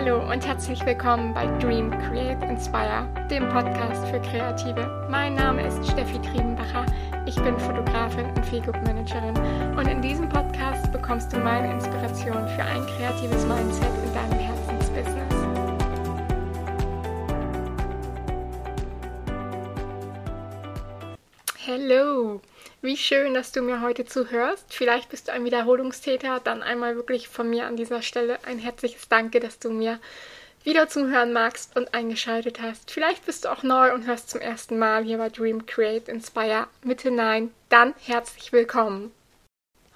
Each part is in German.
Hallo und herzlich willkommen bei Dream, Create, Inspire, dem Podcast für Kreative. Mein Name ist Steffi Triebenbacher. Ich bin Fotografin und Feelgood Managerin und in diesem Podcast bekommst du meine Inspiration für ein kreatives Mindset in deinem Herzensbusiness. Hello! Wie schön, dass du mir heute zuhörst. Vielleicht bist du ein Wiederholungstäter. Dann einmal wirklich von mir an dieser Stelle ein herzliches Danke, dass du mir wieder zuhören magst und eingeschaltet hast. Vielleicht bist du auch neu und hörst zum ersten Mal hier bei Dream Create Inspire mit hinein. Dann herzlich willkommen.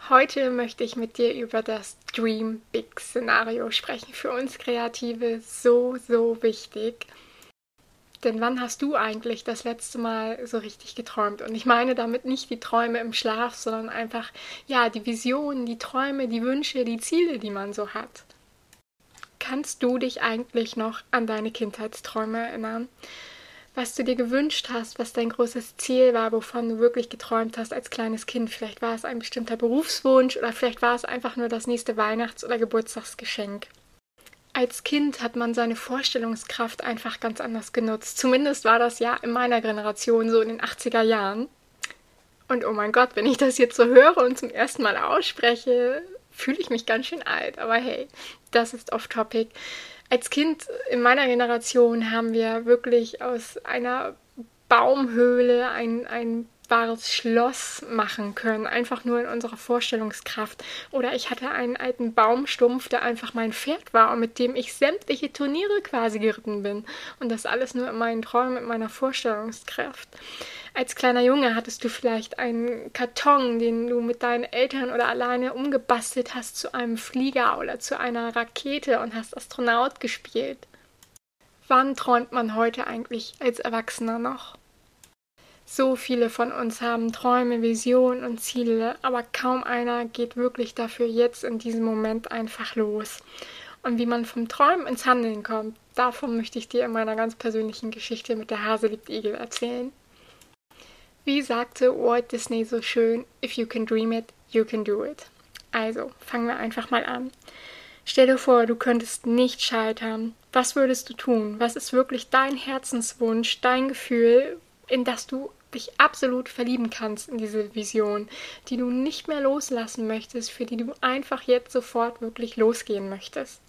Heute möchte ich mit dir über das Dream Big Szenario sprechen. Für uns Kreative so, so wichtig. Denn wann hast du eigentlich das letzte Mal so richtig geträumt? Und ich meine damit nicht die Träume im Schlaf, sondern einfach, ja, die Visionen, die Träume, die Wünsche, die Ziele, die man so hat. Kannst du dich eigentlich noch an deine Kindheitsträume erinnern? Was du dir gewünscht hast, was dein großes Ziel war, wovon du wirklich geträumt hast als kleines Kind. Vielleicht war es ein bestimmter Berufswunsch oder vielleicht war es einfach nur das nächste Weihnachts- oder Geburtstagsgeschenk als Kind hat man seine Vorstellungskraft einfach ganz anders genutzt. Zumindest war das ja in meiner Generation so in den 80er Jahren. Und oh mein Gott, wenn ich das jetzt so höre und zum ersten Mal ausspreche, fühle ich mich ganz schön alt. Aber hey, das ist off-topic. Als Kind in meiner Generation haben wir wirklich aus einer Baumhöhle ein, ein wahres Schloss machen können, einfach nur in unserer Vorstellungskraft. Oder ich hatte einen alten Baumstumpf, der einfach mein Pferd war und mit dem ich sämtliche Turniere quasi geritten bin. Und das alles nur in meinen Träumen, mit meiner Vorstellungskraft. Als kleiner Junge hattest du vielleicht einen Karton, den du mit deinen Eltern oder alleine umgebastelt hast zu einem Flieger oder zu einer Rakete und hast Astronaut gespielt. Wann träumt man heute eigentlich als Erwachsener noch? So viele von uns haben Träume, Visionen und Ziele, aber kaum einer geht wirklich dafür jetzt in diesem Moment einfach los. Und wie man vom Träumen ins Handeln kommt, davon möchte ich dir in meiner ganz persönlichen Geschichte mit der Hase liebt Igel erzählen. Wie sagte Walt Disney so schön, if you can dream it, you can do it. Also, fangen wir einfach mal an. Stell dir vor, du könntest nicht scheitern. Was würdest du tun? Was ist wirklich dein Herzenswunsch, dein Gefühl, in das du dich absolut verlieben kannst in diese Vision, die du nicht mehr loslassen möchtest, für die du einfach jetzt sofort wirklich losgehen möchtest.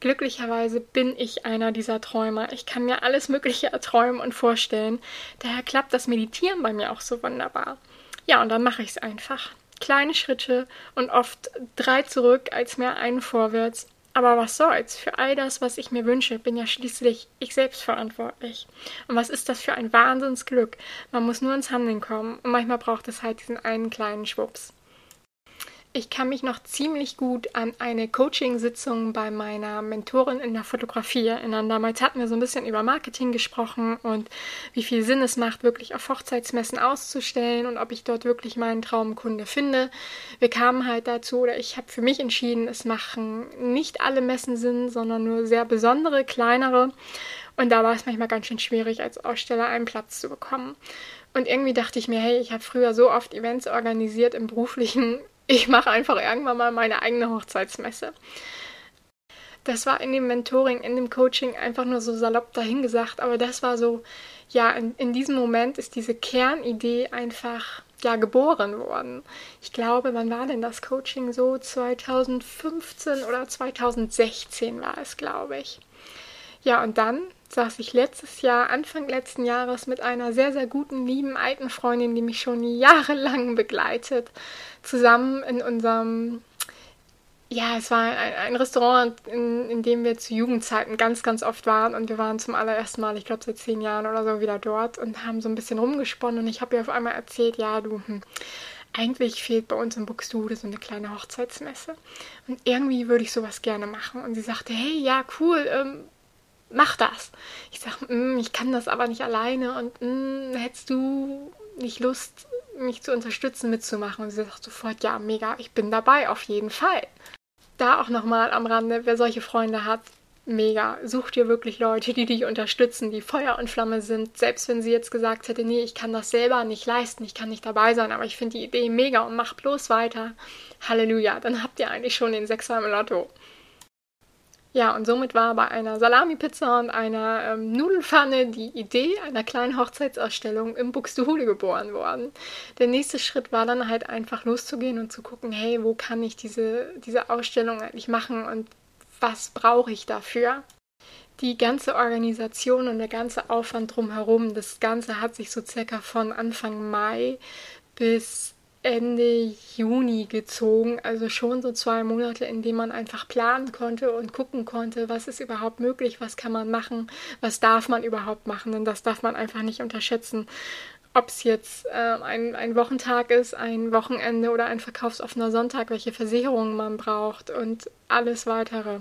Glücklicherweise bin ich einer dieser Träumer. Ich kann mir alles Mögliche erträumen und vorstellen. Daher klappt das Meditieren bei mir auch so wunderbar. Ja, und dann mache ich es einfach. Kleine Schritte und oft drei zurück als mehr einen vorwärts aber was soll's? Für all das, was ich mir wünsche, bin ja schließlich ich selbst verantwortlich. Und was ist das für ein Wahnsinnsglück? Man muss nur ins Handeln kommen und manchmal braucht es halt diesen einen kleinen Schwupps. Ich kann mich noch ziemlich gut an eine Coaching-Sitzung bei meiner Mentorin in der Fotografie erinnern. Damals hatten wir so ein bisschen über Marketing gesprochen und wie viel Sinn es macht, wirklich auf Hochzeitsmessen auszustellen und ob ich dort wirklich meinen Traumkunde finde. Wir kamen halt dazu, oder ich habe für mich entschieden, es machen nicht alle Messen Sinn, sondern nur sehr besondere, kleinere. Und da war es manchmal ganz schön schwierig, als Aussteller einen Platz zu bekommen. Und irgendwie dachte ich mir, hey, ich habe früher so oft Events organisiert im beruflichen ich mache einfach irgendwann mal meine eigene Hochzeitsmesse. Das war in dem Mentoring, in dem Coaching einfach nur so salopp dahingesagt, aber das war so, ja, in, in diesem Moment ist diese Kernidee einfach ja geboren worden. Ich glaube, wann war denn das Coaching so? 2015 oder 2016 war es, glaube ich. Ja, und dann saß ich letztes Jahr, Anfang letzten Jahres, mit einer sehr, sehr guten, lieben alten Freundin, die mich schon jahrelang begleitet, zusammen in unserem, ja, es war ein, ein Restaurant, in, in, dem wir zu Jugendzeiten ganz, ganz oft waren und wir waren zum allerersten Mal, ich glaube seit zehn Jahren oder so, wieder dort und haben so ein bisschen rumgesponnen und ich habe ihr auf einmal erzählt, ja, du, hm, eigentlich fehlt bei uns in Buxtehude so eine kleine Hochzeitsmesse und irgendwie würde ich sowas gerne machen und sie sagte, hey, ja, cool, ähm, mach das. Ich sage, mm, ich kann das aber nicht alleine und mm, hättest du nicht Lust, mich zu unterstützen, mitzumachen? Und sie sagt sofort, ja, mega, ich bin dabei, auf jeden Fall. Da auch nochmal am Rande, wer solche Freunde hat, mega. Such dir wirklich Leute, die dich unterstützen, die Feuer und Flamme sind. Selbst wenn sie jetzt gesagt hätte, nee, ich kann das selber nicht leisten, ich kann nicht dabei sein, aber ich finde die Idee mega und mach bloß weiter. Halleluja, dann habt ihr eigentlich schon den Sechser im Lotto. Ja, und somit war bei einer Salami-Pizza und einer ähm, Nudelfanne die Idee einer kleinen Hochzeitsausstellung im Buxtehude geboren worden. Der nächste Schritt war dann halt einfach loszugehen und zu gucken, hey, wo kann ich diese, diese Ausstellung eigentlich machen und was brauche ich dafür? Die ganze Organisation und der ganze Aufwand drumherum, das Ganze hat sich so circa von Anfang Mai bis Ende Juni gezogen, also schon so zwei Monate, in denen man einfach planen konnte und gucken konnte, was ist überhaupt möglich, was kann man machen, was darf man überhaupt machen, denn das darf man einfach nicht unterschätzen. Ob es jetzt äh, ein, ein Wochentag ist, ein Wochenende oder ein verkaufsoffener Sonntag, welche Versicherungen man braucht und alles weitere.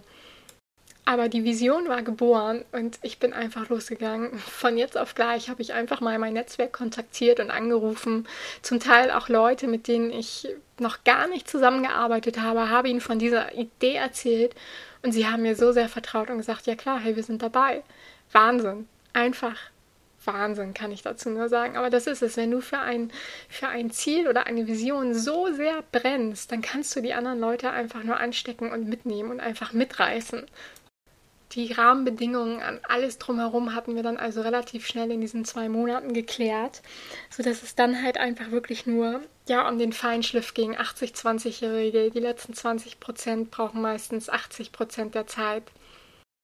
Aber die Vision war geboren und ich bin einfach losgegangen. Von jetzt auf gleich habe ich einfach mal mein Netzwerk kontaktiert und angerufen. Zum Teil auch Leute, mit denen ich noch gar nicht zusammengearbeitet habe, habe ihnen von dieser Idee erzählt und sie haben mir so sehr vertraut und gesagt, ja klar, hey, wir sind dabei. Wahnsinn. Einfach Wahnsinn, kann ich dazu nur sagen. Aber das ist es. Wenn du für ein, für ein Ziel oder eine Vision so sehr brennst, dann kannst du die anderen Leute einfach nur anstecken und mitnehmen und einfach mitreißen die Rahmenbedingungen an alles drumherum hatten wir dann also relativ schnell in diesen zwei Monaten geklärt, sodass es dann halt einfach wirklich nur ja um den Feinschliff ging. 80-20-Regel. Die letzten 20 Prozent brauchen meistens 80 Prozent der Zeit.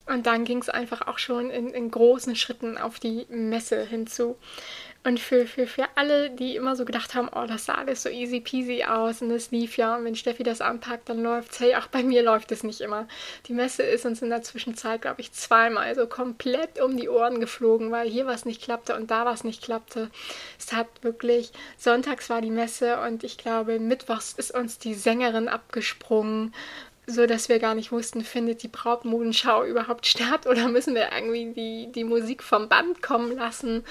Und dann ging es einfach auch schon in, in großen Schritten auf die Messe hinzu. Und für, für, für alle, die immer so gedacht haben, oh, das sah alles so easy peasy aus und es lief ja und wenn Steffi das anpackt, dann läuft's. Hey, auch bei mir läuft es nicht immer. Die Messe ist uns in der Zwischenzeit, glaube ich, zweimal so komplett um die Ohren geflogen, weil hier was nicht klappte und da was nicht klappte. Es hat wirklich, sonntags war die Messe und ich glaube, mittwochs ist uns die Sängerin abgesprungen so dass wir gar nicht wussten, findet die Brautmodenschau überhaupt statt oder müssen wir irgendwie die, die Musik vom Band kommen lassen.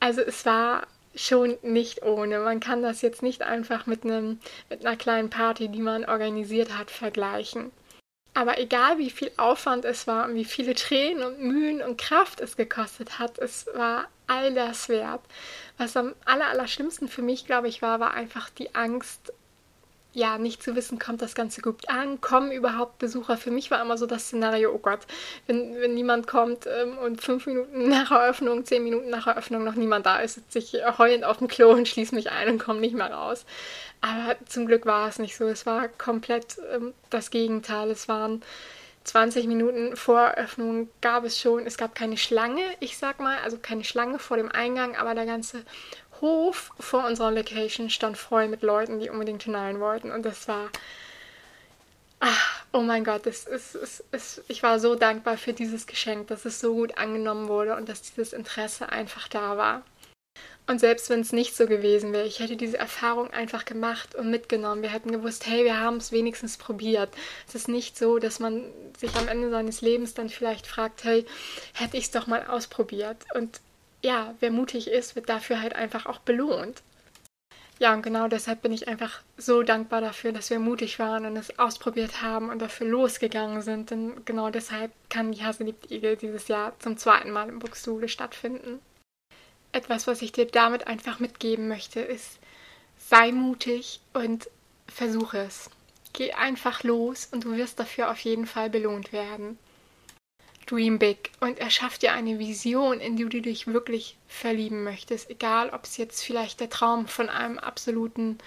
Also es war schon nicht ohne. Man kann das jetzt nicht einfach mit, einem, mit einer kleinen Party, die man organisiert hat, vergleichen. Aber egal wie viel Aufwand es war und wie viele Tränen und Mühen und Kraft es gekostet hat, es war all das wert. Was am aller, aller schlimmsten für mich, glaube ich, war, war einfach die Angst ja, nicht zu wissen, kommt das Ganze gut an, kommen überhaupt Besucher. Für mich war immer so das Szenario, oh Gott, wenn, wenn niemand kommt ähm, und fünf Minuten nach Eröffnung, zehn Minuten nach Eröffnung noch niemand da ist, sitze ich heulend auf dem Klo und schließe mich ein und komme nicht mehr raus. Aber zum Glück war es nicht so. Es war komplett ähm, das Gegenteil. Es waren 20 Minuten vor Eröffnung gab es schon, es gab keine Schlange, ich sag mal, also keine Schlange vor dem Eingang, aber der ganze Hof vor unserer Location stand voll mit Leuten, die unbedingt hinein wollten. Und das war. Ach, oh mein Gott, das ist, ist, ist, ich war so dankbar für dieses Geschenk, dass es so gut angenommen wurde und dass dieses Interesse einfach da war. Und selbst wenn es nicht so gewesen wäre, ich hätte diese Erfahrung einfach gemacht und mitgenommen. Wir hätten gewusst, hey, wir haben es wenigstens probiert. Es ist nicht so, dass man sich am Ende seines Lebens dann vielleicht fragt, hey, hätte ich es doch mal ausprobiert. Und ja, wer mutig ist, wird dafür halt einfach auch belohnt. Ja, und genau deshalb bin ich einfach so dankbar dafür, dass wir mutig waren und es ausprobiert haben und dafür losgegangen sind. Denn genau deshalb kann die Hase liebt Igel dieses Jahr zum zweiten Mal im Buxtehude stattfinden. Etwas, was ich dir damit einfach mitgeben möchte, ist, sei mutig und versuche es. Geh einfach los und du wirst dafür auf jeden Fall belohnt werden. Dream Big und erschaff dir eine Vision, in die du dich wirklich verlieben möchtest. Egal, ob es jetzt vielleicht der Traum von einem absoluten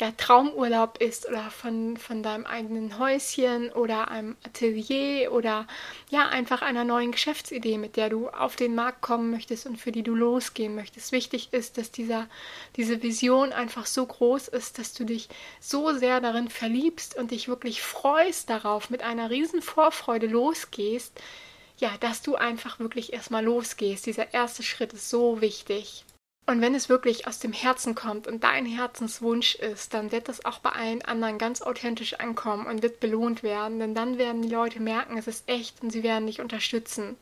ja, Traumurlaub ist oder von, von deinem eigenen Häuschen oder einem Atelier oder ja, einfach einer neuen Geschäftsidee, mit der du auf den Markt kommen möchtest und für die du losgehen möchtest. Wichtig ist, dass dieser, diese Vision einfach so groß ist, dass du dich so sehr darin verliebst und dich wirklich freust darauf, mit einer riesen Vorfreude losgehst, ja, dass du einfach wirklich erstmal losgehst. Dieser erste Schritt ist so wichtig. Und wenn es wirklich aus dem Herzen kommt und dein Herzenswunsch ist, dann wird das auch bei allen anderen ganz authentisch ankommen und wird belohnt werden, denn dann werden die Leute merken, es ist echt und sie werden dich unterstützen.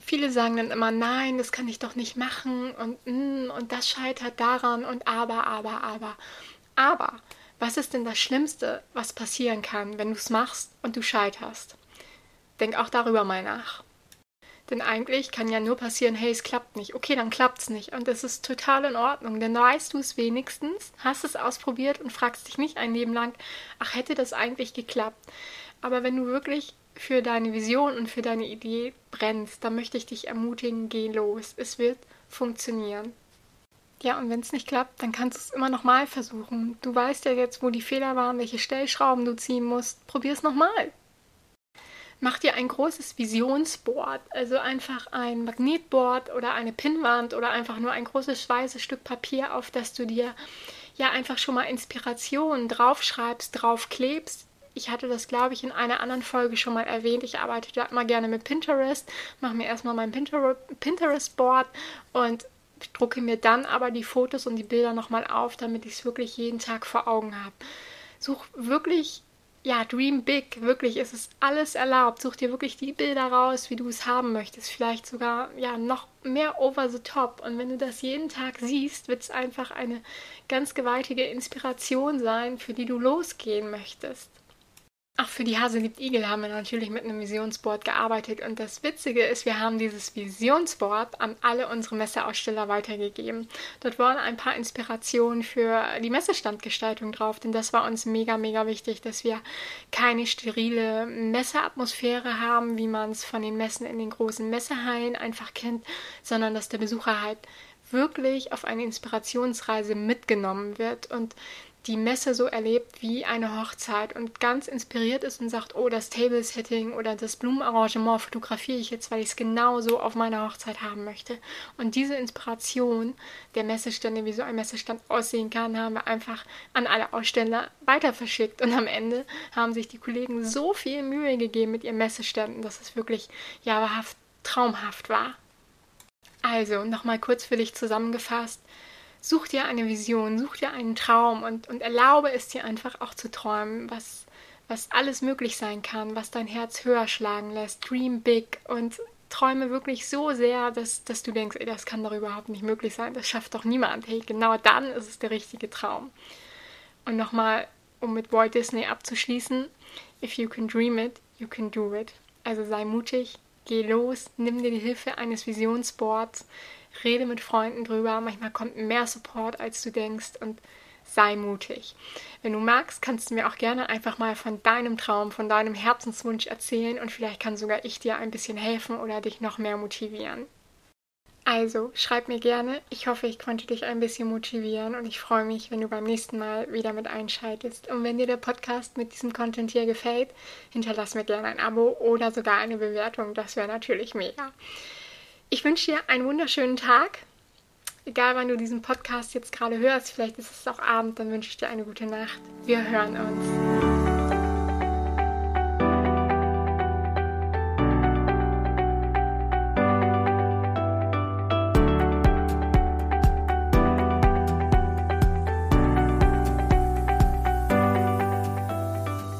Viele sagen dann immer, nein, das kann ich doch nicht machen und mm, und das scheitert daran und aber, aber, aber. Aber, was ist denn das Schlimmste, was passieren kann, wenn du es machst und du scheiterst? Denk auch darüber mal nach. Denn eigentlich kann ja nur passieren, hey, es klappt nicht. Okay, dann klappt es nicht. Und das ist total in Ordnung. Denn weißt du es wenigstens, hast es ausprobiert und fragst dich nicht ein Leben lang, ach, hätte das eigentlich geklappt. Aber wenn du wirklich für deine Vision und für deine Idee brennst, dann möchte ich dich ermutigen, geh los. Es wird funktionieren. Ja, und wenn es nicht klappt, dann kannst du es immer noch mal versuchen. Du weißt ja jetzt, wo die Fehler waren, welche Stellschrauben du ziehen musst. Probier es nochmal. Mach dir ein großes Visionsboard, also einfach ein Magnetboard oder eine Pinnwand oder einfach nur ein großes weißes Stück Papier, auf das du dir ja einfach schon mal Inspirationen draufschreibst, draufklebst. Ich hatte das, glaube ich, in einer anderen Folge schon mal erwähnt. Ich arbeite da immer gerne mit Pinterest, mache mir erstmal mein Pinterest-Board und drucke mir dann aber die Fotos und die Bilder nochmal auf, damit ich es wirklich jeden Tag vor Augen habe. Such wirklich, ja, dream big, wirklich, es ist alles erlaubt. Such dir wirklich die Bilder raus, wie du es haben möchtest. Vielleicht sogar, ja, noch mehr over the top. Und wenn du das jeden Tag siehst, wird es einfach eine ganz gewaltige Inspiration sein, für die du losgehen möchtest. Ach, für die Hase liebt Igel haben wir natürlich mit einem Visionsboard gearbeitet. Und das Witzige ist, wir haben dieses Visionsboard an alle unsere Messeaussteller weitergegeben. Dort waren ein paar Inspirationen für die Messestandgestaltung drauf, denn das war uns mega, mega wichtig, dass wir keine sterile Messeatmosphäre haben, wie man es von den Messen in den großen Messehallen einfach kennt, sondern dass der Besucher halt wirklich auf eine Inspirationsreise mitgenommen wird und die Messe so erlebt wie eine Hochzeit und ganz inspiriert ist und sagt, oh, das Table-Setting oder das Blumenarrangement fotografiere ich jetzt, weil ich es genau so auf meiner Hochzeit haben möchte. Und diese Inspiration der Messestände, wie so ein Messestand aussehen kann, haben wir einfach an alle Aussteller weiter verschickt. Und am Ende haben sich die Kollegen so viel Mühe gegeben mit ihren Messeständen, dass es wirklich ja wahrhaft traumhaft war. Also, nochmal kurz für dich zusammengefasst. Such dir eine Vision, such dir einen Traum und, und erlaube es dir einfach auch zu träumen, was, was alles möglich sein kann, was dein Herz höher schlagen lässt. Dream big und träume wirklich so sehr, dass, dass du denkst, ey, das kann doch überhaupt nicht möglich sein, das schafft doch niemand. Hey, genau dann ist es der richtige Traum. Und nochmal, um mit Walt Disney abzuschließen, if you can dream it, you can do it. Also sei mutig, geh los, nimm dir die Hilfe eines Visionsboards, rede mit Freunden drüber. Manchmal kommt mehr Support, als du denkst und sei mutig. Wenn du magst, kannst du mir auch gerne einfach mal von deinem Traum, von deinem Herzenswunsch erzählen und vielleicht kann sogar ich dir ein bisschen helfen oder dich noch mehr motivieren. Also, schreib mir gerne. Ich hoffe, ich konnte dich ein bisschen motivieren und ich freue mich, wenn du beim nächsten Mal wieder mit einschaltest. Und wenn dir der Podcast mit diesem Content hier gefällt, hinterlass mir gerne ein Abo oder sogar eine Bewertung. Das wäre natürlich mega. Ich wünsche dir einen wunderschönen Tag. Egal, wann du diesen Podcast jetzt gerade hörst, vielleicht ist es auch Abend, dann wünsche ich dir eine gute Nacht. Wir hören uns.